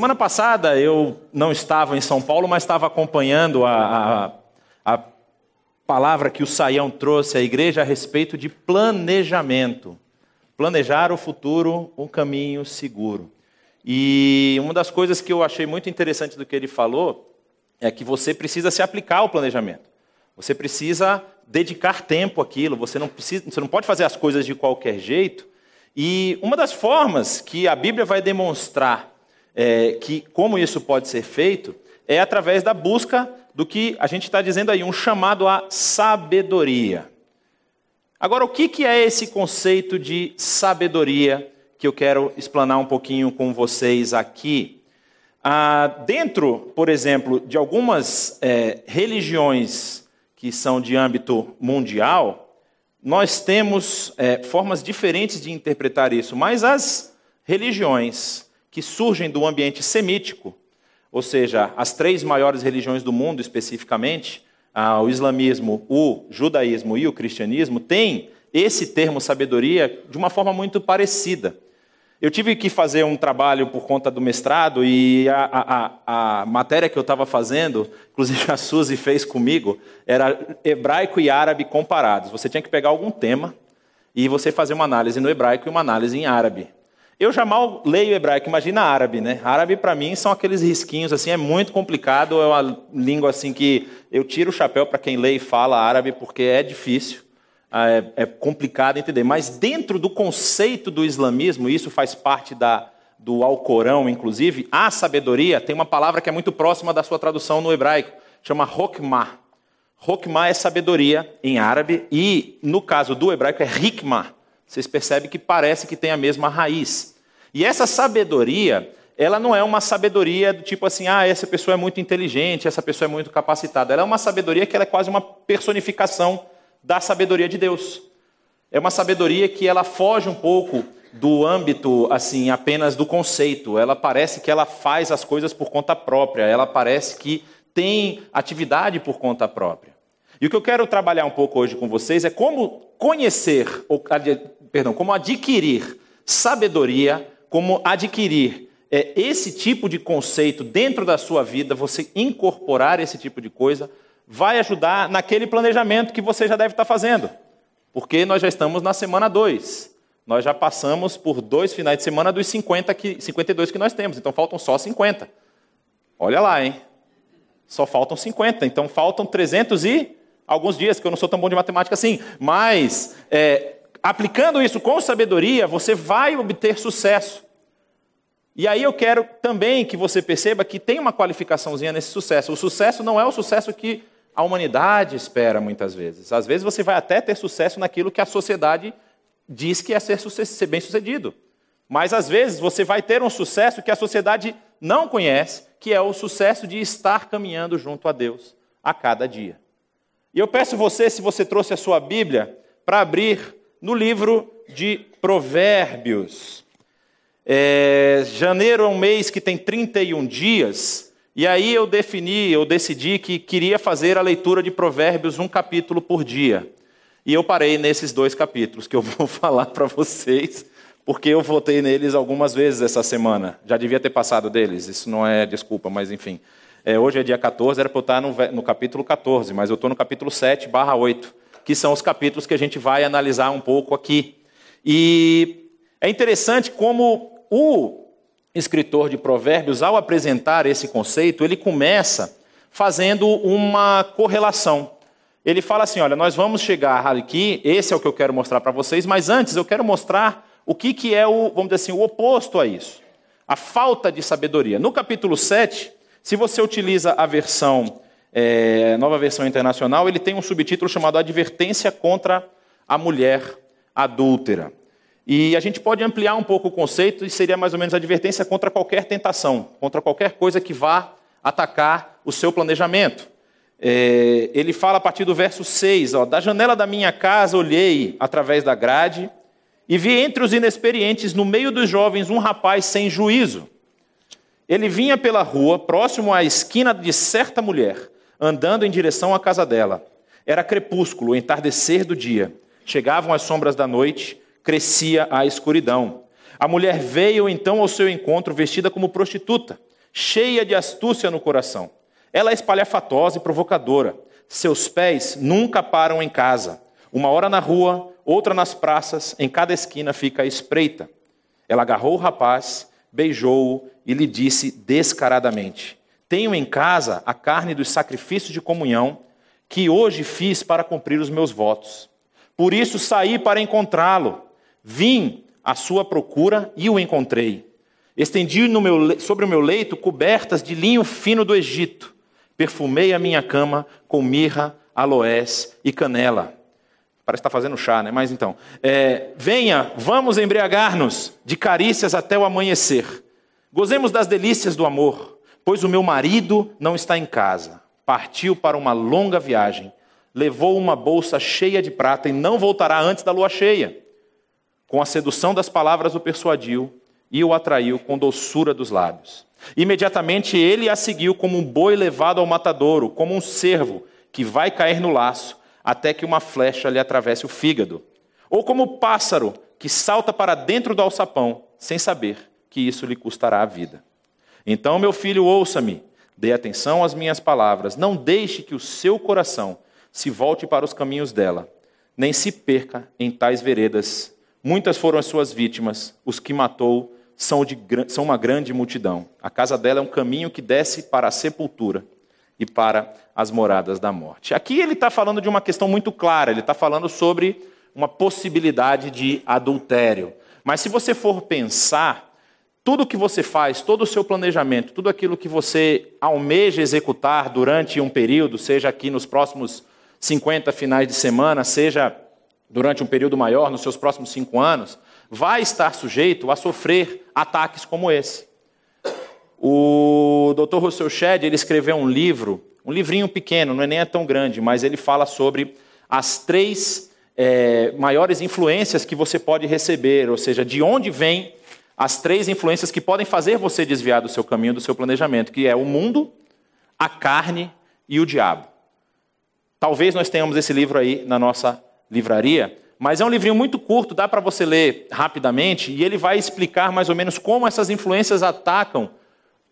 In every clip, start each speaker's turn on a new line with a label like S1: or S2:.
S1: Semana passada eu não estava em São Paulo, mas estava acompanhando a, a, a palavra que o Saião trouxe à igreja a respeito de planejamento. Planejar o futuro, um caminho seguro. E uma das coisas que eu achei muito interessante do que ele falou é que você precisa se aplicar ao planejamento. Você precisa dedicar tempo àquilo, você não, precisa, você não pode fazer as coisas de qualquer jeito. E uma das formas que a Bíblia vai demonstrar é, que como isso pode ser feito é através da busca do que a gente está dizendo aí, um chamado à sabedoria. Agora, o que, que é esse conceito de sabedoria que eu quero explanar um pouquinho com vocês aqui? Ah, dentro, por exemplo, de algumas é, religiões que são de âmbito mundial, nós temos é, formas diferentes de interpretar isso, mas as religiões que surgem do ambiente semítico, ou seja, as três maiores religiões do mundo especificamente, ah, o islamismo, o judaísmo e o cristianismo, têm esse termo sabedoria de uma forma muito parecida. Eu tive que fazer um trabalho por conta do mestrado e a, a, a matéria que eu estava fazendo, inclusive a Suzy fez comigo, era hebraico e árabe comparados. Você tinha que pegar algum tema e você fazer uma análise no hebraico e uma análise em árabe. Eu já mal leio hebraico, imagina árabe, né? Árabe para mim são aqueles risquinhos assim, é muito complicado, é uma língua assim que eu tiro o chapéu para quem lê e fala árabe porque é difícil, é, é complicado entender. Mas dentro do conceito do islamismo, isso faz parte da, do Alcorão, inclusive, a sabedoria tem uma palavra que é muito próxima da sua tradução no hebraico, chama hokmah. Hokmah é sabedoria em árabe e no caso do hebraico é hikmah vocês percebem que parece que tem a mesma raiz. E essa sabedoria, ela não é uma sabedoria do tipo assim, ah, essa pessoa é muito inteligente, essa pessoa é muito capacitada. Ela é uma sabedoria que é quase uma personificação da sabedoria de Deus. É uma sabedoria que ela foge um pouco do âmbito assim apenas do conceito. Ela parece que ela faz as coisas por conta própria. Ela parece que tem atividade por conta própria. E o que eu quero trabalhar um pouco hoje com vocês é como conhecer, ou, perdão, como adquirir sabedoria, como adquirir é, esse tipo de conceito dentro da sua vida, você incorporar esse tipo de coisa, vai ajudar naquele planejamento que você já deve estar fazendo. Porque nós já estamos na semana 2. Nós já passamos por dois finais de semana dos 50 que, 52 que nós temos, então faltam só 50. Olha lá, hein? Só faltam 50, então faltam 300 e alguns dias, que eu não sou tão bom de matemática assim, mas é, aplicando isso com sabedoria, você vai obter sucesso. E aí eu quero também que você perceba que tem uma qualificaçãozinha nesse sucesso. O sucesso não é o sucesso que a humanidade espera muitas vezes. Às vezes você vai até ter sucesso naquilo que a sociedade diz que é ser, ser bem sucedido. Mas às vezes você vai ter um sucesso que a sociedade não conhece, que é o sucesso de estar caminhando junto a Deus a cada dia. E eu peço você, se você trouxe a sua Bíblia, para abrir no livro de Provérbios. É, janeiro é um mês que tem 31 dias, e aí eu defini, eu decidi que queria fazer a leitura de Provérbios um capítulo por dia. E eu parei nesses dois capítulos que eu vou falar para vocês, porque eu votei neles algumas vezes essa semana. Já devia ter passado deles, isso não é desculpa, mas enfim. É, hoje é dia 14, era para eu estar no, no capítulo 14, mas eu estou no capítulo 7, barra 8, que são os capítulos que a gente vai analisar um pouco aqui. E é interessante como o escritor de Provérbios, ao apresentar esse conceito, ele começa fazendo uma correlação. Ele fala assim: olha, nós vamos chegar aqui, esse é o que eu quero mostrar para vocês, mas antes eu quero mostrar o que, que é o, vamos dizer assim, o oposto a isso. A falta de sabedoria. No capítulo 7, se você utiliza a versão, é, nova versão internacional, ele tem um subtítulo chamado Advertência contra a Mulher Adúltera. E a gente pode ampliar um pouco o conceito e seria mais ou menos advertência contra qualquer tentação, contra qualquer coisa que vá atacar o seu planejamento. É, ele fala a partir do verso 6, ó, da janela da minha casa olhei através da grade e vi entre os inexperientes, no meio dos jovens, um rapaz sem juízo ele vinha pela rua, próximo à esquina de certa mulher, andando em direção à casa dela. Era crepúsculo, entardecer do dia. Chegavam as sombras da noite, crescia a escuridão. A mulher veio então ao seu encontro vestida como prostituta, cheia de astúcia no coração. Ela é espalhafatosa e provocadora. Seus pés nunca param em casa. Uma hora na rua, outra nas praças, em cada esquina fica a espreita. Ela agarrou o rapaz, beijou-o e lhe disse descaradamente: Tenho em casa a carne dos sacrifícios de comunhão que hoje fiz para cumprir os meus votos. Por isso saí para encontrá-lo. Vim à sua procura e o encontrei. Estendi meu, sobre o meu leito cobertas de linho fino do Egito. Perfumei a minha cama com mirra, aloés e canela. Parece que está fazendo chá, né? Mas então. É, Venha, vamos embriagar-nos de carícias até o amanhecer. Gozemos das delícias do amor, pois o meu marido não está em casa. Partiu para uma longa viagem. Levou uma bolsa cheia de prata e não voltará antes da lua cheia. Com a sedução das palavras o persuadiu e o atraiu com doçura dos lábios. Imediatamente ele a seguiu como um boi levado ao matadouro, como um cervo que vai cair no laço até que uma flecha lhe atravesse o fígado, ou como o pássaro que salta para dentro do alçapão, sem saber que isso lhe custará a vida. Então, meu filho, ouça-me, dê atenção às minhas palavras, não deixe que o seu coração se volte para os caminhos dela, nem se perca em tais veredas. Muitas foram as suas vítimas, os que matou são, de, são uma grande multidão. A casa dela é um caminho que desce para a sepultura e para as moradas da morte. Aqui ele está falando de uma questão muito clara, ele está falando sobre uma possibilidade de adultério. Mas se você for pensar, tudo que você faz, todo o seu planejamento, tudo aquilo que você almeja executar durante um período, seja aqui nos próximos 50 finais de semana, seja durante um período maior, nos seus próximos cinco anos, vai estar sujeito a sofrer ataques como esse. O Dr. Russell Shedd ele escreveu um livro, um livrinho pequeno, não é nem é tão grande, mas ele fala sobre as três é, maiores influências que você pode receber, ou seja, de onde vêm as três influências que podem fazer você desviar do seu caminho, do seu planejamento, que é o mundo, a carne e o diabo. Talvez nós tenhamos esse livro aí na nossa livraria, mas é um livrinho muito curto, dá para você ler rapidamente, e ele vai explicar mais ou menos como essas influências atacam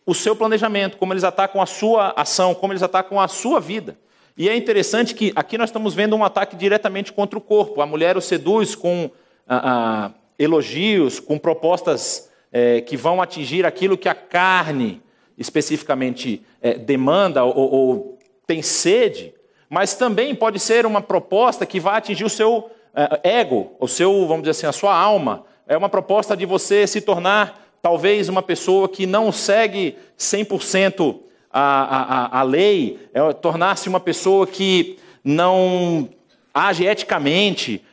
S1: o seu planejamento, como eles atacam a sua ação, como eles atacam a sua vida. E é interessante que aqui nós estamos vendo um ataque diretamente contra o corpo. A mulher o seduz com ah, ah, elogios, com propostas é, que vão atingir aquilo que a carne especificamente é, demanda ou, ou, tem sede, mas também pode ser uma proposta que vai atingir o seu é, ego, o seu, vamos dizer assim, a sua alma. É uma proposta de você se tornar talvez uma pessoa que não segue 100% a, a, a lei, é, tornar-se uma pessoa que não age eticamente,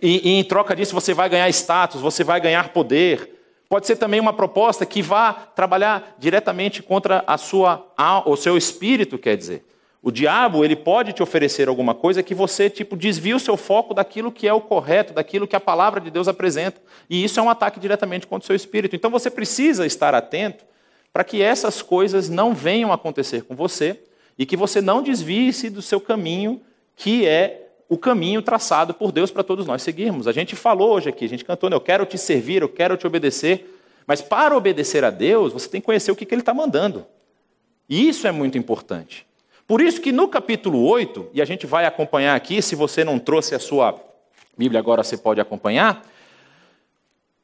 S1: e, e em troca disso você vai ganhar status, você vai ganhar poder. Pode ser também uma proposta que vá trabalhar diretamente contra a sua, o seu espírito, quer dizer. O diabo, ele pode te oferecer alguma coisa que você, tipo, desvia o seu foco daquilo que é o correto, daquilo que a palavra de Deus apresenta. E isso é um ataque diretamente contra o seu espírito. Então você precisa estar atento para que essas coisas não venham acontecer com você e que você não desvie-se do seu caminho, que é o caminho traçado por Deus para todos nós seguirmos. A gente falou hoje aqui, a gente cantou, né? eu quero te servir, eu quero te obedecer. Mas para obedecer a Deus, você tem que conhecer o que, que Ele está mandando. E isso é muito importante. Por isso que no capítulo 8, e a gente vai acompanhar aqui, se você não trouxe a sua Bíblia agora você pode acompanhar,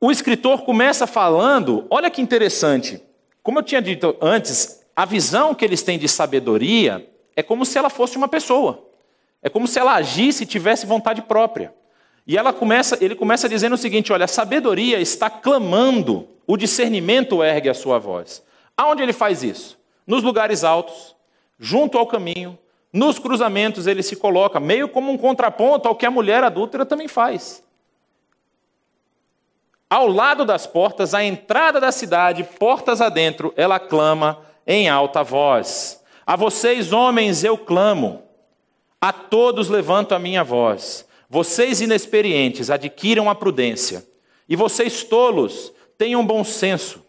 S1: o escritor começa falando, olha que interessante, como eu tinha dito antes, a visão que eles têm de sabedoria é como se ela fosse uma pessoa. É como se ela agisse e tivesse vontade própria. E ela começa, ele começa dizendo o seguinte: olha, a sabedoria está clamando, o discernimento ergue a sua voz. Aonde ele faz isso? Nos lugares altos, junto ao caminho, nos cruzamentos ele se coloca, meio como um contraponto ao que a mulher adúltera também faz. Ao lado das portas, à entrada da cidade, portas adentro, ela clama em alta voz: A vocês, homens, eu clamo, a todos levanto a minha voz. Vocês inexperientes, adquiram a prudência, e vocês tolos, tenham bom senso.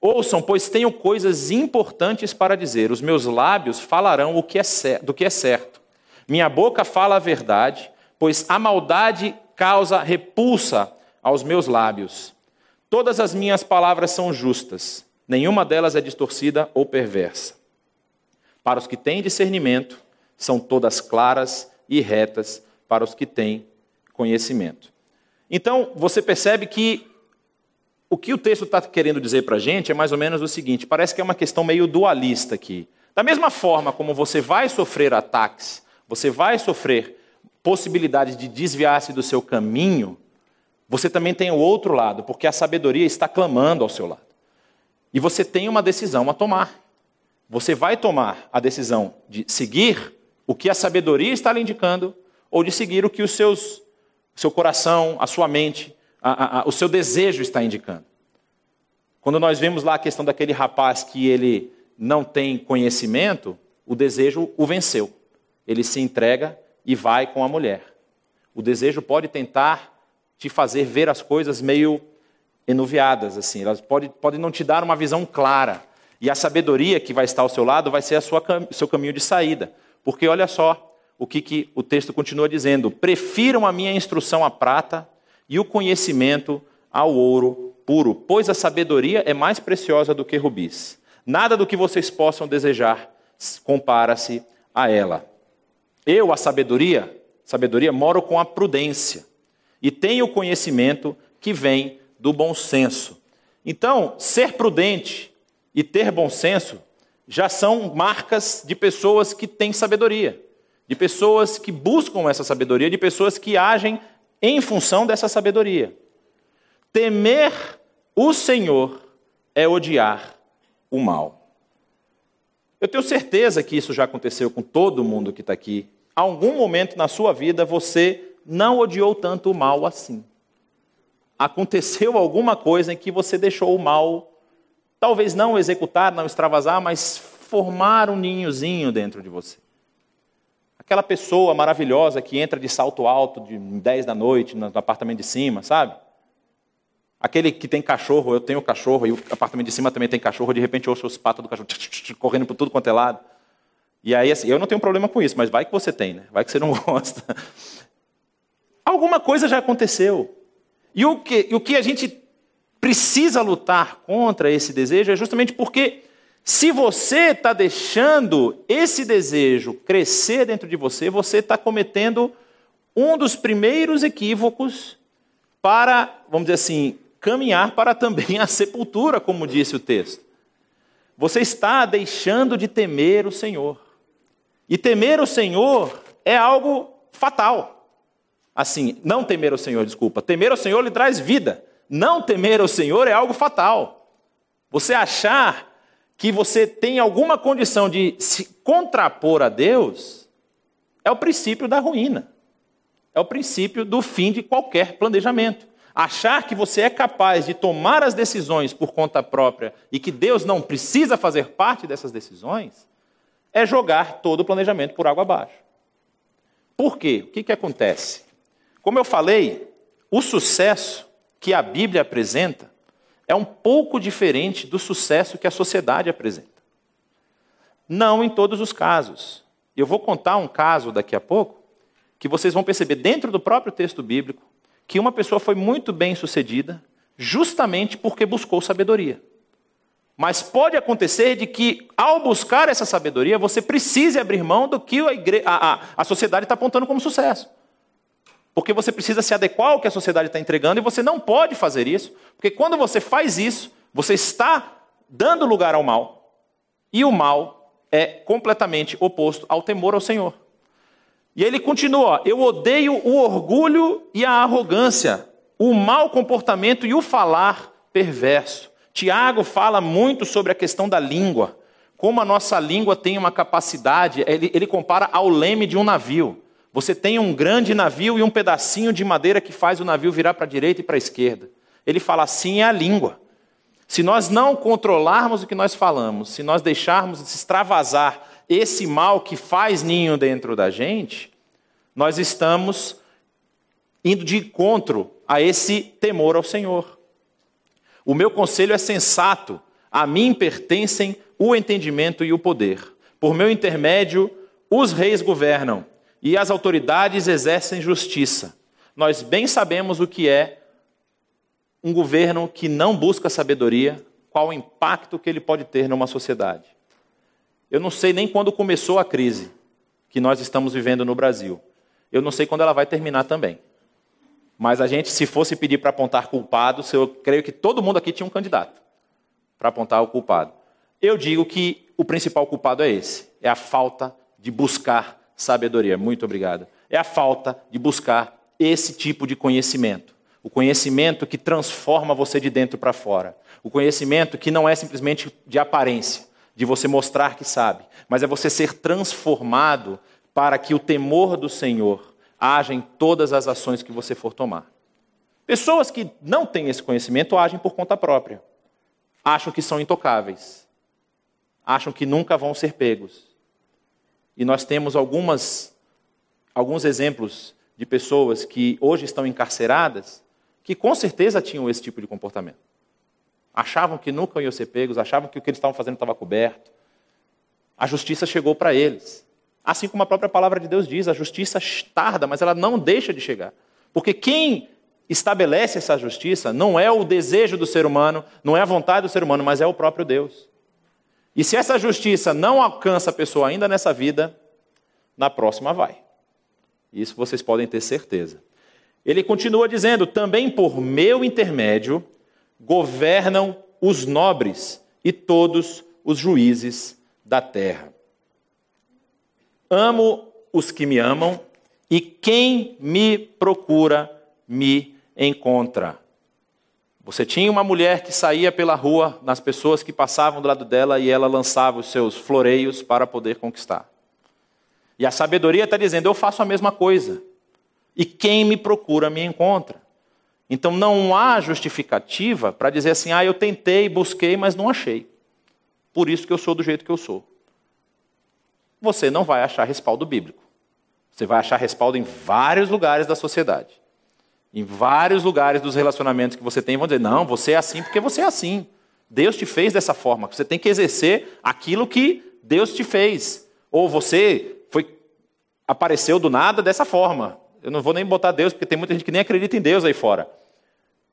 S1: Ouçam, pois tenho coisas importantes para dizer. Os meus lábios falarão o que é do que é certo. Minha boca fala a verdade, pois a maldade causa repulsa aos meus lábios. Todas as minhas palavras são justas, nenhuma delas é distorcida ou perversa. Para os que têm discernimento, são todas claras e retas para os que têm conhecimento. Então, você percebe que o que o texto está querendo dizer para a gente é mais ou menos o seguinte: parece que é uma questão meio dualista aqui. Da mesma forma como você vai sofrer ataques, você vai sofrer possibilidades de desviar-se do seu caminho, você também tem o outro lado, porque a sabedoria está clamando ao seu lado. E você tem uma decisão a tomar. Você vai tomar a decisão de seguir o que a sabedoria está lhe indicando ou de seguir o que os seus, seu coração, a sua mente, a, a, a, o seu desejo está indicando. Quando nós vemos lá a questão daquele rapaz que ele não tem conhecimento, o desejo o venceu. Ele se entrega e vai com a mulher. O desejo pode tentar te fazer ver as coisas meio enuviadas, assim. Elas podem pode não te dar uma visão clara. E a sabedoria que vai estar ao seu lado vai ser a sua, seu caminho de saída. Porque olha só o que, que o texto continua dizendo: prefiram a minha instrução à prata e o conhecimento ao ouro puro, pois a sabedoria é mais preciosa do que rubis. Nada do que vocês possam desejar compara-se a ela. Eu, a sabedoria, sabedoria, moro com a prudência e tenho o conhecimento que vem do bom senso. Então, ser prudente e ter bom senso já são marcas de pessoas que têm sabedoria, de pessoas que buscam essa sabedoria, de pessoas que agem em função dessa sabedoria. Temer o Senhor é odiar o mal. Eu tenho certeza que isso já aconteceu com todo mundo que está aqui. Algum momento na sua vida você não odiou tanto o mal assim. Aconteceu alguma coisa em que você deixou o mal, talvez não executar, não extravasar, mas formar um ninhozinho dentro de você. Aquela pessoa maravilhosa que entra de salto alto de 10 da noite no apartamento de cima, sabe? Aquele que tem cachorro, eu tenho cachorro e o apartamento de cima também tem cachorro, de repente ouço os patos do cachorro correndo por tudo quanto é lado. E aí, assim, eu não tenho problema com isso, mas vai que você tem, né? Vai que você não gosta. Alguma coisa já aconteceu. E o que, o que a gente precisa lutar contra esse desejo é justamente porque se você está deixando esse desejo crescer dentro de você, você está cometendo um dos primeiros equívocos para, vamos dizer assim, caminhar para também a sepultura, como disse o texto. Você está deixando de temer o Senhor. E temer o Senhor é algo fatal. Assim, não temer o Senhor, desculpa. Temer o Senhor lhe traz vida. Não temer o Senhor é algo fatal. Você achar que você tem alguma condição de se contrapor a Deus, é o princípio da ruína. É o princípio do fim de qualquer planejamento. Achar que você é capaz de tomar as decisões por conta própria e que Deus não precisa fazer parte dessas decisões, é jogar todo o planejamento por água abaixo. Por quê? O que, que acontece? Como eu falei, o sucesso que a Bíblia apresenta é um pouco diferente do sucesso que a sociedade apresenta. Não em todos os casos. Eu vou contar um caso daqui a pouco que vocês vão perceber dentro do próprio texto bíblico que uma pessoa foi muito bem sucedida justamente porque buscou sabedoria. Mas pode acontecer de que, ao buscar essa sabedoria, você precise abrir mão do que a, igre... a, a, a sociedade está apontando como sucesso. Porque você precisa se adequar ao que a sociedade está entregando e você não pode fazer isso, porque quando você faz isso, você está dando lugar ao mal. E o mal é completamente oposto ao temor ao Senhor. E ele continua: Eu odeio o orgulho e a arrogância, o mau comportamento e o falar perverso. Tiago fala muito sobre a questão da língua, como a nossa língua tem uma capacidade, ele, ele compara ao leme de um navio. Você tem um grande navio e um pedacinho de madeira que faz o navio virar para a direita e para a esquerda. Ele fala assim é a língua. Se nós não controlarmos o que nós falamos, se nós deixarmos de extravasar esse mal que faz ninho dentro da gente, nós estamos indo de encontro a esse temor ao Senhor. O meu conselho é sensato, a mim pertencem o entendimento e o poder. Por meu intermédio, os reis governam e as autoridades exercem justiça. Nós bem sabemos o que é um governo que não busca sabedoria, qual o impacto que ele pode ter numa sociedade. Eu não sei nem quando começou a crise que nós estamos vivendo no Brasil. Eu não sei quando ela vai terminar também. Mas a gente, se fosse pedir para apontar culpados, eu creio que todo mundo aqui tinha um candidato para apontar o culpado. Eu digo que o principal culpado é esse: é a falta de buscar sabedoria. Muito obrigado. É a falta de buscar esse tipo de conhecimento. O conhecimento que transforma você de dentro para fora. O conhecimento que não é simplesmente de aparência, de você mostrar que sabe, mas é você ser transformado para que o temor do Senhor haja em todas as ações que você for tomar. Pessoas que não têm esse conhecimento agem por conta própria. Acham que são intocáveis. Acham que nunca vão ser pegos. E nós temos algumas, alguns exemplos de pessoas que hoje estão encarceradas que com certeza tinham esse tipo de comportamento. Achavam que nunca iam ser pegos, achavam que o que eles estavam fazendo estava coberto. A justiça chegou para eles. Assim como a própria palavra de Deus diz, a justiça tarda, mas ela não deixa de chegar. Porque quem estabelece essa justiça não é o desejo do ser humano, não é a vontade do ser humano, mas é o próprio Deus. E se essa justiça não alcança a pessoa ainda nessa vida, na próxima vai. Isso vocês podem ter certeza. Ele continua dizendo: também por meu intermédio governam os nobres e todos os juízes da terra. Amo os que me amam, e quem me procura me encontra. Você tinha uma mulher que saía pela rua nas pessoas que passavam do lado dela e ela lançava os seus floreios para poder conquistar. E a sabedoria está dizendo: eu faço a mesma coisa. E quem me procura me encontra. Então não há justificativa para dizer assim: ah, eu tentei, busquei, mas não achei. Por isso que eu sou do jeito que eu sou você não vai achar respaldo bíblico. Você vai achar respaldo em vários lugares da sociedade. Em vários lugares dos relacionamentos que você tem, vão dizer: não, você é assim porque você é assim. Deus te fez dessa forma. Você tem que exercer aquilo que Deus te fez. Ou você foi apareceu do nada dessa forma. Eu não vou nem botar Deus, porque tem muita gente que nem acredita em Deus aí fora.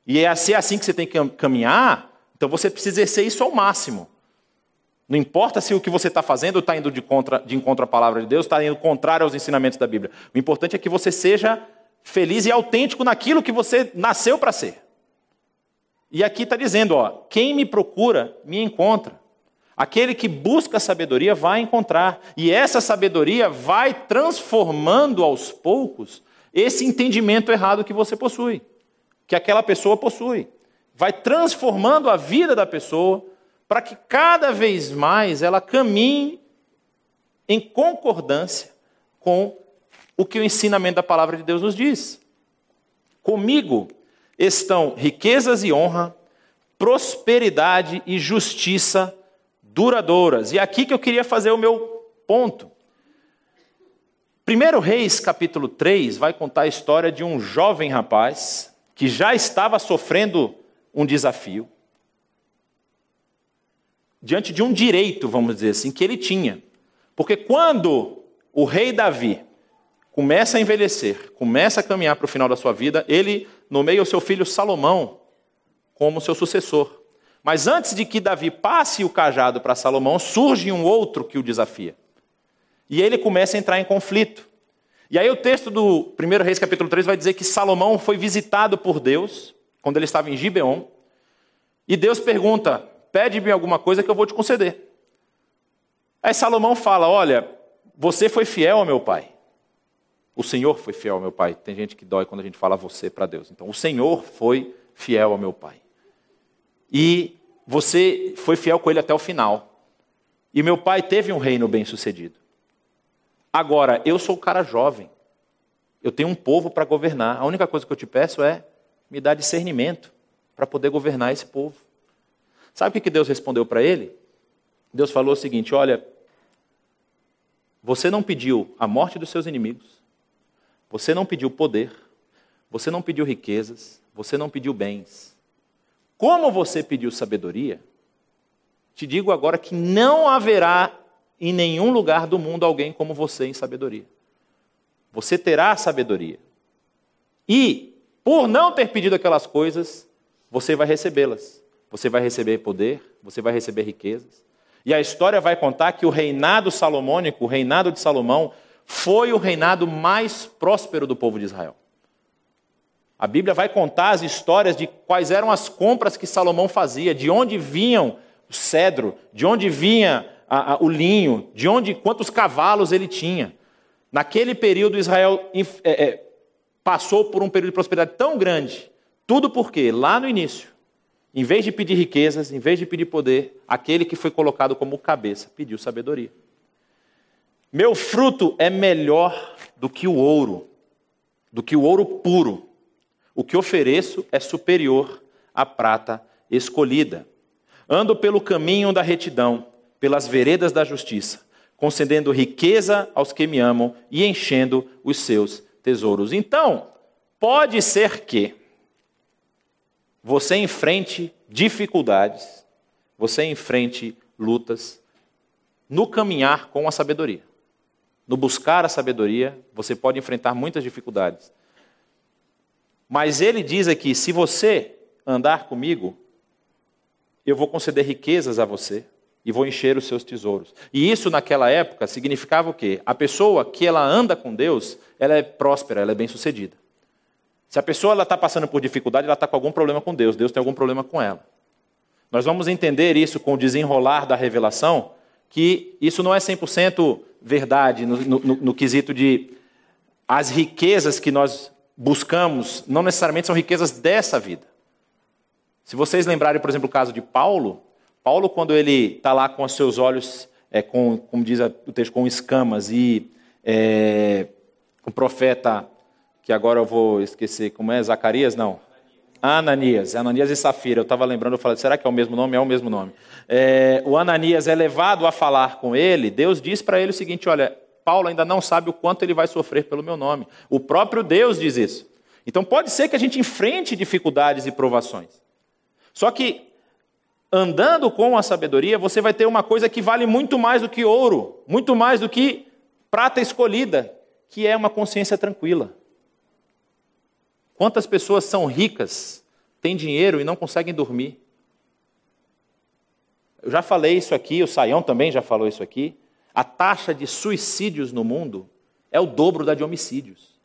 S1: E é assim, é assim que você tem que caminhar, então você precisa exercer isso ao máximo. Não importa se o que você está fazendo está indo de, contra, de encontro à palavra de Deus, está indo contrário aos ensinamentos da Bíblia. O importante é que você seja feliz e autêntico naquilo que você nasceu para ser. E aqui está dizendo: ó, quem me procura, me encontra. Aquele que busca sabedoria vai encontrar. E essa sabedoria vai transformando aos poucos esse entendimento errado que você possui, que aquela pessoa possui. Vai transformando a vida da pessoa para que cada vez mais ela caminhe em concordância com o que o ensinamento da palavra de Deus nos diz. Comigo estão riquezas e honra, prosperidade e justiça duradouras. E é aqui que eu queria fazer o meu ponto. Primeiro Reis, capítulo 3, vai contar a história de um jovem rapaz que já estava sofrendo um desafio diante de um direito, vamos dizer assim, que ele tinha. Porque quando o rei Davi começa a envelhecer, começa a caminhar para o final da sua vida, ele nomeia o seu filho Salomão como seu sucessor. Mas antes de que Davi passe o cajado para Salomão, surge um outro que o desafia. E ele começa a entrar em conflito. E aí o texto do 1 Reis capítulo 3 vai dizer que Salomão foi visitado por Deus, quando ele estava em Gibeon, e Deus pergunta: Pede-me alguma coisa que eu vou te conceder. Aí Salomão fala: Olha, você foi fiel ao meu pai. O Senhor foi fiel ao meu pai. Tem gente que dói quando a gente fala você para Deus. Então, o Senhor foi fiel ao meu pai. E você foi fiel com ele até o final. E meu pai teve um reino bem sucedido. Agora, eu sou o cara jovem. Eu tenho um povo para governar. A única coisa que eu te peço é me dar discernimento para poder governar esse povo. Sabe o que Deus respondeu para ele? Deus falou o seguinte: Olha, você não pediu a morte dos seus inimigos, você não pediu poder, você não pediu riquezas, você não pediu bens. Como você pediu sabedoria, te digo agora que não haverá em nenhum lugar do mundo alguém como você em sabedoria. Você terá sabedoria. E, por não ter pedido aquelas coisas, você vai recebê-las. Você vai receber poder, você vai receber riquezas. E a história vai contar que o reinado salomônico, o reinado de Salomão, foi o reinado mais próspero do povo de Israel. A Bíblia vai contar as histórias de quais eram as compras que Salomão fazia, de onde vinham o cedro, de onde vinha a, a, o linho, de onde quantos cavalos ele tinha. Naquele período, Israel é, é, passou por um período de prosperidade tão grande. Tudo porque, lá no início, em vez de pedir riquezas, em vez de pedir poder, aquele que foi colocado como cabeça pediu sabedoria. Meu fruto é melhor do que o ouro, do que o ouro puro. O que ofereço é superior à prata escolhida. Ando pelo caminho da retidão, pelas veredas da justiça, concedendo riqueza aos que me amam e enchendo os seus tesouros. Então, pode ser que você enfrente dificuldades, você enfrente lutas no caminhar com a sabedoria. No buscar a sabedoria, você pode enfrentar muitas dificuldades. Mas ele diz aqui: se você andar comigo, eu vou conceder riquezas a você e vou encher os seus tesouros. E isso naquela época significava o quê? A pessoa que ela anda com Deus, ela é próspera, ela é bem-sucedida. Se a pessoa está passando por dificuldade, ela está com algum problema com Deus, Deus tem algum problema com ela. Nós vamos entender isso com o desenrolar da revelação, que isso não é 100% verdade no, no, no, no quesito de as riquezas que nós buscamos não necessariamente são riquezas dessa vida. Se vocês lembrarem, por exemplo, o caso de Paulo, Paulo, quando ele está lá com os seus olhos, é, com, como diz o texto, com escamas, e é, o profeta, que agora eu vou esquecer, como é? Zacarias? Não. Ananias, Ananias e Safira. Eu estava lembrando, eu falei, será que é o mesmo nome? É o mesmo nome. É, o Ananias é levado a falar com ele, Deus diz para ele o seguinte: olha, Paulo ainda não sabe o quanto ele vai sofrer pelo meu nome. O próprio Deus diz isso. Então pode ser que a gente enfrente dificuldades e provações. Só que andando com a sabedoria, você vai ter uma coisa que vale muito mais do que ouro, muito mais do que prata escolhida, que é uma consciência tranquila. Quantas pessoas são ricas, têm dinheiro e não conseguem dormir? Eu já falei isso aqui, o Saião também já falou isso aqui. A taxa de suicídios no mundo é o dobro da de homicídios.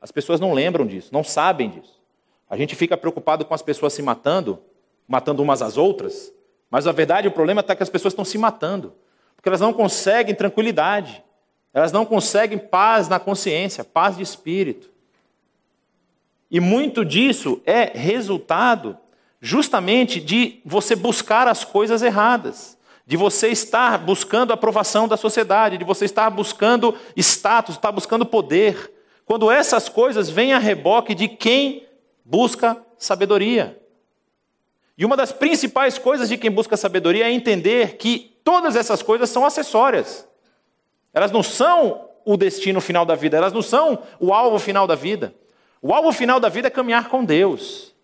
S1: As pessoas não lembram disso, não sabem disso. A gente fica preocupado com as pessoas se matando, matando umas às outras, mas a verdade, o problema está que as pessoas estão se matando, porque elas não conseguem tranquilidade, elas não conseguem paz na consciência, paz de espírito. E muito disso é resultado justamente de você buscar as coisas erradas de você estar buscando a aprovação da sociedade, de você estar buscando status, estar buscando poder. Quando essas coisas vêm a reboque de quem busca sabedoria. E uma das principais coisas de quem busca sabedoria é entender que todas essas coisas são acessórias. Elas não são o destino final da vida, elas não são o alvo final da vida. O alvo final da vida é caminhar com Deus,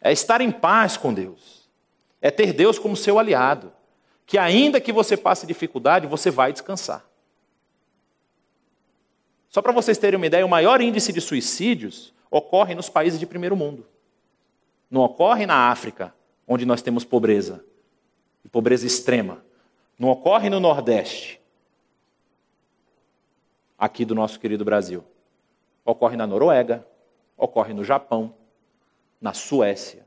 S1: é estar em paz com Deus, é ter Deus como seu aliado que ainda que você passe dificuldade, você vai descansar. Só para vocês terem uma ideia, o maior índice de suicídios ocorre nos países de primeiro mundo. Não ocorre na África, onde nós temos pobreza, e pobreza extrema. Não ocorre no Nordeste, aqui do nosso querido Brasil. Ocorre na Noruega, ocorre no Japão, na Suécia,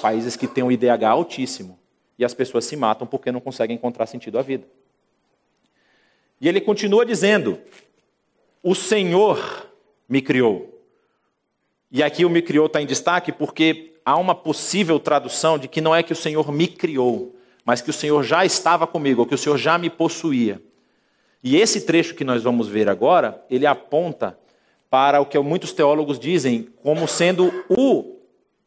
S1: países que têm um IDH altíssimo e as pessoas se matam porque não conseguem encontrar sentido à vida. E ele continua dizendo: O Senhor me criou. E aqui o me criou está em destaque porque há uma possível tradução de que não é que o Senhor me criou, mas que o Senhor já estava comigo, ou que o Senhor já me possuía. E esse trecho que nós vamos ver agora, ele aponta para o que muitos teólogos dizem como sendo o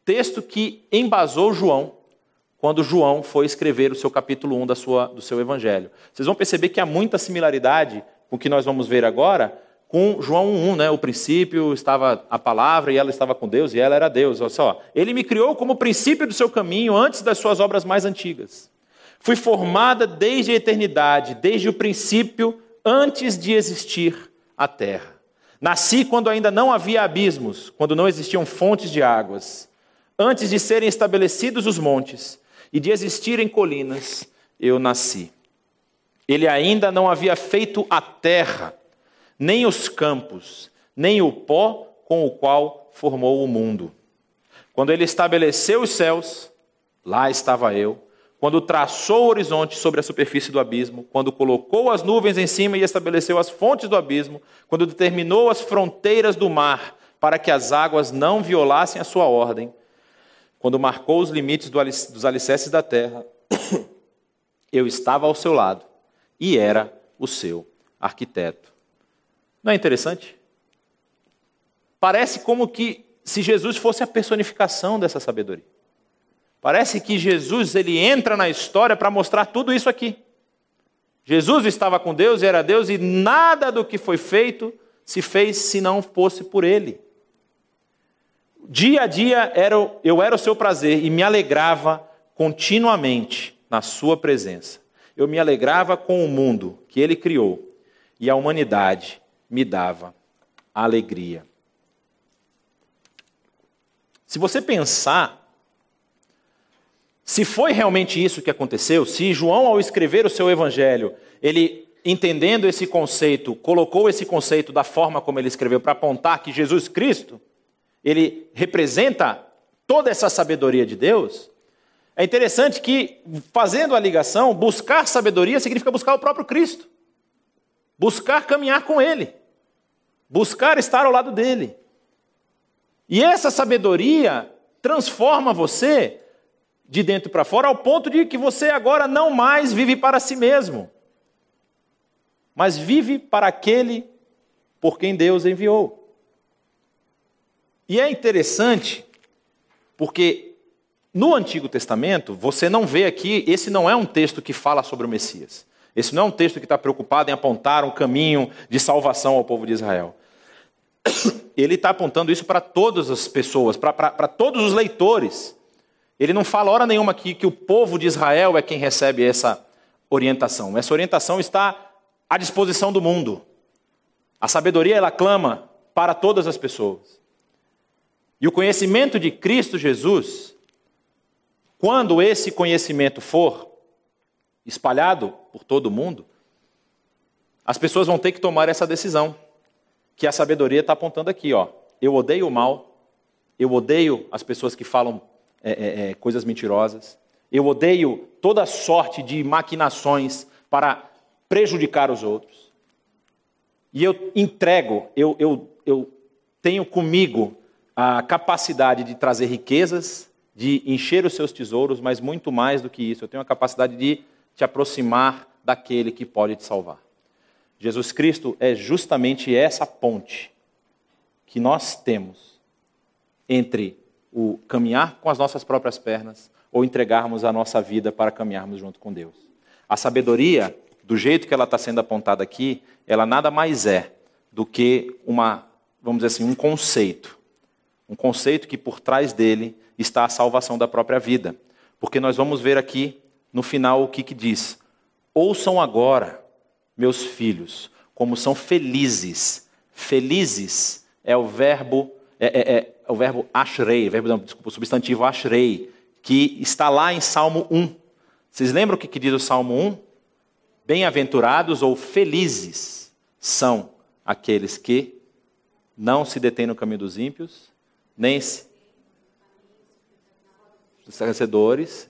S1: texto que embasou João quando João foi escrever o seu capítulo 1 da sua, do seu evangelho. Vocês vão perceber que há muita similaridade com o que nós vamos ver agora com João 1, né? O princípio estava a palavra e ela estava com Deus e ela era Deus. Olha só, ele me criou como princípio do seu caminho antes das suas obras mais antigas. Fui formada desde a eternidade, desde o princípio, antes de existir a terra. Nasci quando ainda não havia abismos, quando não existiam fontes de águas. Antes de serem estabelecidos os montes e de existirem colinas, eu nasci. Ele ainda não havia feito a terra, nem os campos, nem o pó com o qual formou o mundo. Quando ele estabeleceu os céus, lá estava eu. Quando traçou o horizonte sobre a superfície do abismo, quando colocou as nuvens em cima e estabeleceu as fontes do abismo, quando determinou as fronteiras do mar para que as águas não violassem a sua ordem, quando marcou os limites dos alicerces da terra, eu estava ao seu lado e era o seu arquiteto. Não é interessante? Parece como que se Jesus fosse a personificação dessa sabedoria. Parece que Jesus ele entra na história para mostrar tudo isso aqui. Jesus estava com Deus e era Deus e nada do que foi feito se fez se não fosse por ele. Dia a dia era, eu era o seu prazer e me alegrava continuamente na sua presença. Eu me alegrava com o mundo que ele criou e a humanidade me dava alegria. Se você pensar, se foi realmente isso que aconteceu, se João, ao escrever o seu evangelho, ele, entendendo esse conceito, colocou esse conceito da forma como ele escreveu para apontar que Jesus Cristo, ele representa toda essa sabedoria de Deus, é interessante que, fazendo a ligação, buscar sabedoria significa buscar o próprio Cristo, buscar caminhar com Ele, buscar estar ao lado dele. E essa sabedoria transforma você de dentro para fora ao ponto de que você agora não mais vive para si mesmo, mas vive para aquele por quem Deus enviou. E é interessante porque no Antigo Testamento você não vê aqui, esse não é um texto que fala sobre o Messias. Esse não é um texto que está preocupado em apontar um caminho de salvação ao povo de Israel. Ele está apontando isso para todas as pessoas, para todos os leitores. Ele não fala hora nenhuma aqui que o povo de Israel é quem recebe essa orientação. Essa orientação está à disposição do mundo. A sabedoria ela clama para todas as pessoas. E o conhecimento de Cristo Jesus, quando esse conhecimento for espalhado por todo o mundo, as pessoas vão ter que tomar essa decisão, que a sabedoria está apontando aqui. Ó. Eu odeio o mal, eu odeio as pessoas que falam é, é, é, coisas mentirosas. Eu odeio toda sorte de maquinações para prejudicar os outros. E eu entrego, eu, eu, eu tenho comigo a capacidade de trazer riquezas, de encher os seus tesouros, mas muito mais do que isso, eu tenho a capacidade de te aproximar daquele que pode te salvar. Jesus Cristo é justamente essa ponte que nós temos entre o caminhar com as nossas próprias pernas ou entregarmos a nossa vida para caminharmos junto com Deus. A sabedoria, do jeito que ela está sendo apontada aqui, ela nada mais é do que uma, vamos dizer assim, um conceito. Um conceito que por trás dele está a salvação da própria vida. Porque nós vamos ver aqui no final o que, que diz: Ouçam agora, meus filhos, como são felizes. Felizes é o verbo é, é, é, o verbo ashrei, verbo, não, desculpa, o substantivo ashrei, que está lá em Salmo 1. Vocês lembram o que, que diz o Salmo 1? Bem-aventurados ou felizes são aqueles que não se detêm no caminho dos ímpios, nem se escarnecedores,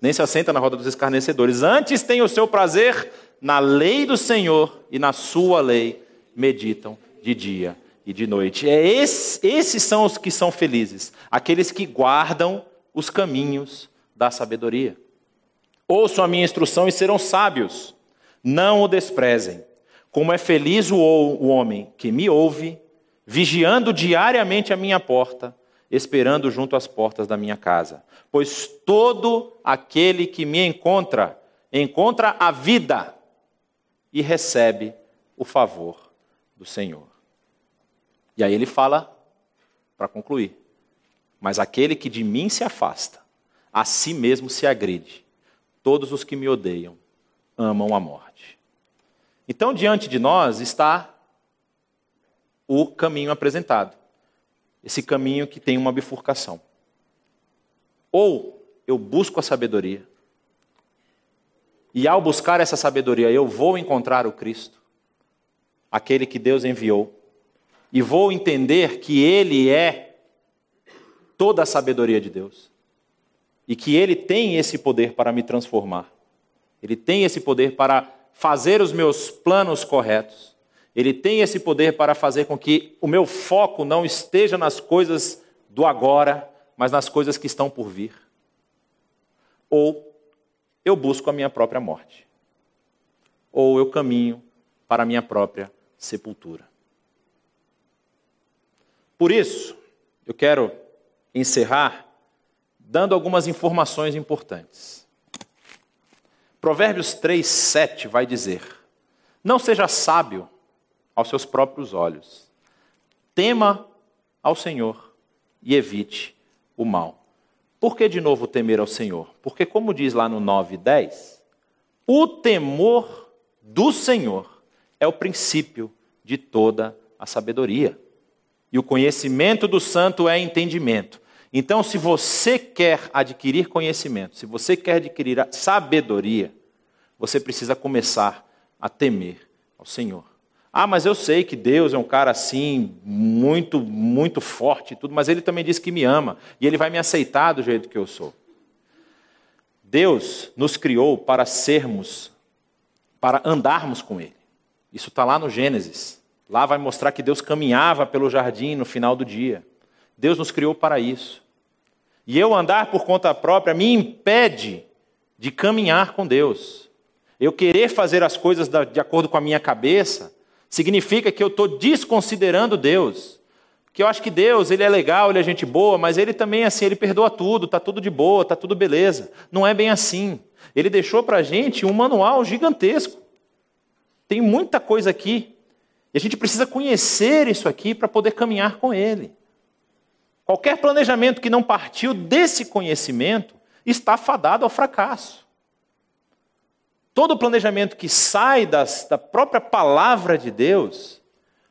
S1: nem se assenta na roda dos escarnecedores. Antes tem o seu prazer na lei do Senhor e na sua lei meditam de dia e de noite. É esse, esses são os que são felizes, aqueles que guardam os caminhos da sabedoria. Ouçam a minha instrução e serão sábios. Não o desprezem. Como é feliz o, o homem que me ouve, vigiando diariamente a minha porta, esperando junto às portas da minha casa. Pois todo aquele que me encontra, encontra a vida e recebe o favor do Senhor. E aí ele fala, para concluir: Mas aquele que de mim se afasta, a si mesmo se agride. Todos os que me odeiam amam a morte. Então, diante de nós está o caminho apresentado. Esse caminho que tem uma bifurcação. Ou eu busco a sabedoria, e ao buscar essa sabedoria, eu vou encontrar o Cristo, aquele que Deus enviou, e vou entender que Ele é toda a sabedoria de Deus, e que Ele tem esse poder para me transformar, Ele tem esse poder para fazer os meus planos corretos, Ele tem esse poder para fazer com que o meu foco não esteja nas coisas do agora, mas nas coisas que estão por vir. Ou eu busco a minha própria morte, ou eu caminho para a minha própria sepultura. Por isso, eu quero encerrar dando algumas informações importantes. Provérbios 3, 7 vai dizer: Não seja sábio aos seus próprios olhos, tema ao Senhor e evite o mal. Por que de novo temer ao Senhor? Porque, como diz lá no 9, 10, o temor do Senhor é o princípio de toda a sabedoria. E o conhecimento do santo é entendimento. Então, se você quer adquirir conhecimento, se você quer adquirir sabedoria, você precisa começar a temer ao Senhor. Ah, mas eu sei que Deus é um cara assim, muito, muito forte e tudo, mas Ele também diz que me ama e Ele vai me aceitar do jeito que eu sou. Deus nos criou para sermos, para andarmos com Ele. Isso está lá no Gênesis. Lá vai mostrar que Deus caminhava pelo jardim no final do dia. Deus nos criou para isso. E eu andar por conta própria me impede de caminhar com Deus. Eu querer fazer as coisas de acordo com a minha cabeça significa que eu estou desconsiderando Deus. Que eu acho que Deus, ele é legal, ele é gente boa, mas ele também assim, ele perdoa tudo, está tudo de boa, está tudo beleza. Não é bem assim. Ele deixou para a gente um manual gigantesco. Tem muita coisa aqui e a gente precisa conhecer isso aqui para poder caminhar com Ele. Qualquer planejamento que não partiu desse conhecimento está fadado ao fracasso. Todo planejamento que sai das, da própria palavra de Deus,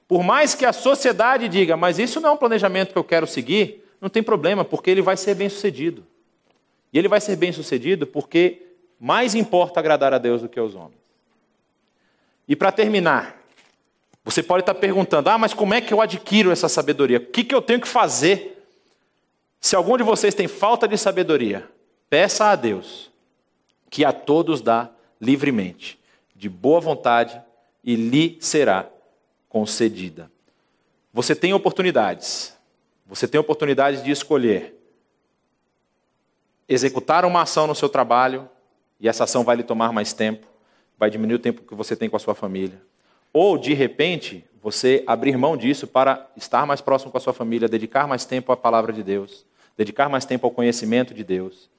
S1: por mais que a sociedade diga, mas isso não é um planejamento que eu quero seguir, não tem problema, porque ele vai ser bem sucedido. E ele vai ser bem sucedido porque mais importa agradar a Deus do que aos homens. E para terminar, você pode estar perguntando: ah, mas como é que eu adquiro essa sabedoria? O que, que eu tenho que fazer? Se algum de vocês tem falta de sabedoria, peça a Deus, que a todos dá livremente, de boa vontade, e lhe será concedida. Você tem oportunidades, você tem oportunidade de escolher executar uma ação no seu trabalho, e essa ação vai lhe tomar mais tempo, vai diminuir o tempo que você tem com a sua família. Ou, de repente, você abrir mão disso para estar mais próximo com a sua família, dedicar mais tempo à palavra de Deus, dedicar mais tempo ao conhecimento de Deus.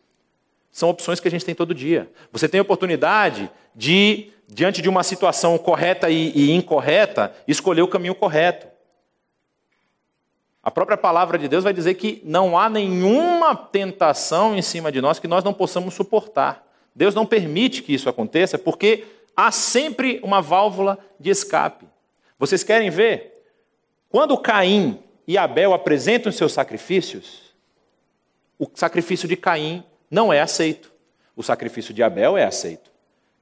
S1: São opções que a gente tem todo dia. Você tem a oportunidade de, diante de uma situação correta e, e incorreta, escolher o caminho correto. A própria palavra de Deus vai dizer que não há nenhuma tentação em cima de nós que nós não possamos suportar. Deus não permite que isso aconteça, porque há sempre uma válvula de escape. Vocês querem ver? Quando Caim e Abel apresentam seus sacrifícios, o sacrifício de Caim não é aceito. O sacrifício de Abel é aceito.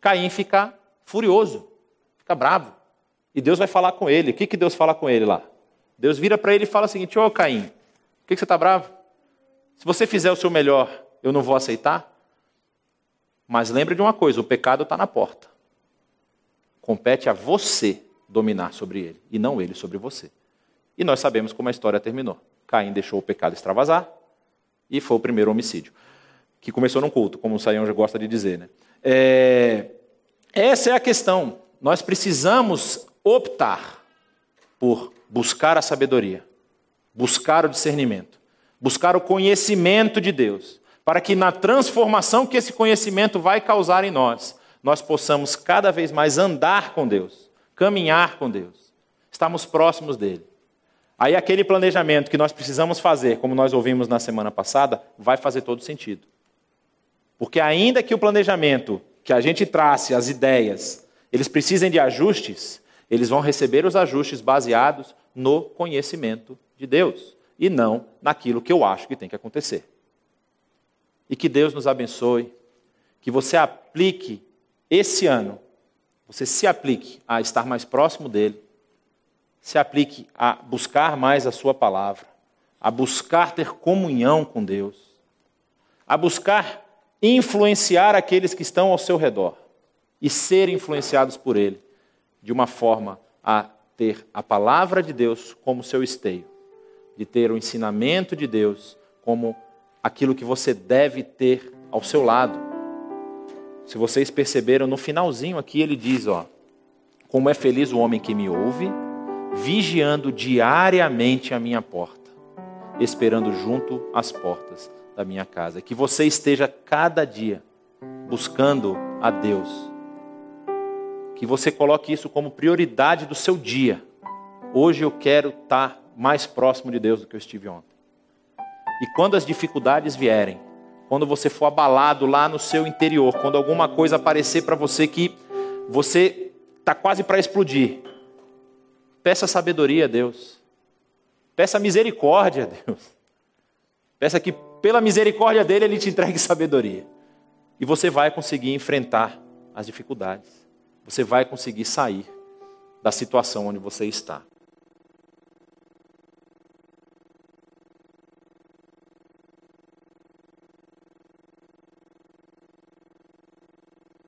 S1: Caim fica furioso, fica bravo. E Deus vai falar com ele. O que, que Deus fala com ele lá? Deus vira para ele e fala o seguinte: Ô Caim, por que, que você está bravo? Se você fizer o seu melhor, eu não vou aceitar. Mas lembre de uma coisa: o pecado está na porta. Compete a você dominar sobre ele, e não ele sobre você. E nós sabemos como a história terminou. Caim deixou o pecado extravasar e foi o primeiro homicídio, que começou num culto, como o Saião já gosta de dizer. Né? É... Essa é a questão. Nós precisamos optar por buscar a sabedoria, buscar o discernimento, buscar o conhecimento de Deus, para que na transformação que esse conhecimento vai causar em nós, nós possamos cada vez mais andar com Deus, caminhar com Deus, estarmos próximos dele. Aí aquele planejamento que nós precisamos fazer, como nós ouvimos na semana passada, vai fazer todo sentido. Porque ainda que o planejamento que a gente trace, as ideias, eles precisem de ajustes, eles vão receber os ajustes baseados no conhecimento de Deus e não naquilo que eu acho que tem que acontecer. E que Deus nos abençoe, que você aplique esse ano, você se aplique a estar mais próximo dele, se aplique a buscar mais a sua palavra, a buscar ter comunhão com Deus, a buscar influenciar aqueles que estão ao seu redor e ser influenciados por ele, de uma forma a ter a palavra de Deus como seu esteio, de ter o ensinamento de Deus como aquilo que você deve ter ao seu lado. Se vocês perceberam, no finalzinho aqui ele diz, ó, como é feliz o homem que me ouve, vigiando diariamente a minha porta, esperando junto às portas da minha casa. Que você esteja cada dia buscando a Deus. Que você coloque isso como prioridade do seu dia. Hoje eu quero estar mais próximo de Deus do que eu estive ontem. E quando as dificuldades vierem, quando você for abalado lá no seu interior, quando alguma coisa aparecer para você que você está quase para explodir, peça sabedoria a Deus. Peça misericórdia a Deus. Peça que, pela misericórdia dele, ele te entregue sabedoria. E você vai conseguir enfrentar as dificuldades. Você vai conseguir sair da situação onde você está.